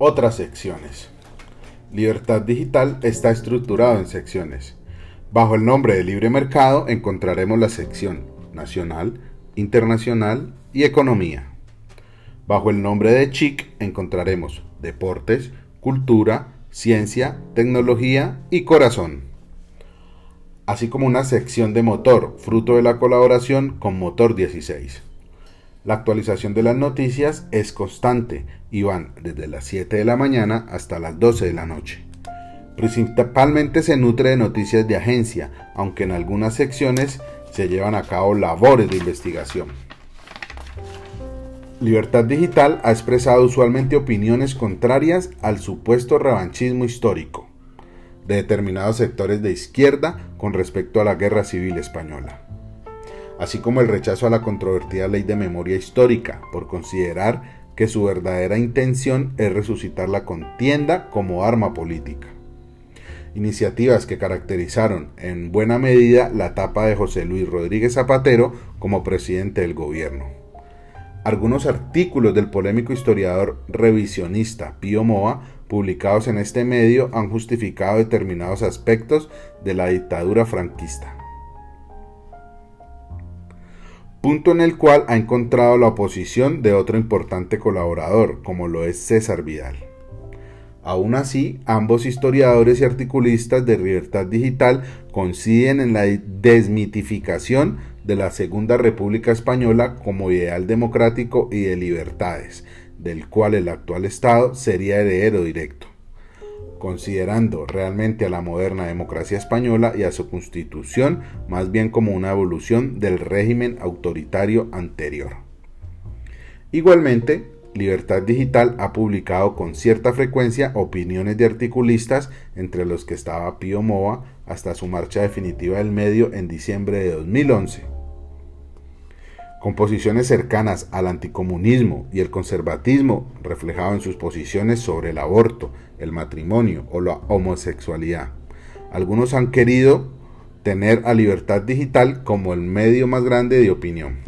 Otras secciones. Libertad Digital está estructurado en secciones. Bajo el nombre de Libre Mercado encontraremos la sección Nacional, Internacional y Economía. Bajo el nombre de CHIC encontraremos Deportes, Cultura, Ciencia, Tecnología y Corazón. Así como una sección de motor, fruto de la colaboración con Motor 16. La actualización de las noticias es constante y van desde las 7 de la mañana hasta las 12 de la noche. Principalmente se nutre de noticias de agencia, aunque en algunas secciones se llevan a cabo labores de investigación. Libertad Digital ha expresado usualmente opiniones contrarias al supuesto revanchismo histórico de determinados sectores de izquierda con respecto a la Guerra Civil Española así como el rechazo a la controvertida ley de memoria histórica, por considerar que su verdadera intención es resucitar la contienda como arma política. Iniciativas que caracterizaron en buena medida la etapa de José Luis Rodríguez Zapatero como presidente del gobierno. Algunos artículos del polémico historiador revisionista Pío Moa publicados en este medio han justificado determinados aspectos de la dictadura franquista punto en el cual ha encontrado la oposición de otro importante colaborador, como lo es César Vidal. Aún así, ambos historiadores y articulistas de Libertad Digital coinciden en la desmitificación de la Segunda República Española como ideal democrático y de libertades, del cual el actual Estado sería heredero directo considerando realmente a la moderna democracia española y a su constitución más bien como una evolución del régimen autoritario anterior. Igualmente, Libertad Digital ha publicado con cierta frecuencia opiniones de articulistas, entre los que estaba Pío Mova hasta su marcha definitiva del medio en diciembre de 2011 con posiciones cercanas al anticomunismo y el conservatismo reflejado en sus posiciones sobre el aborto, el matrimonio o la homosexualidad. Algunos han querido tener a Libertad Digital como el medio más grande de opinión.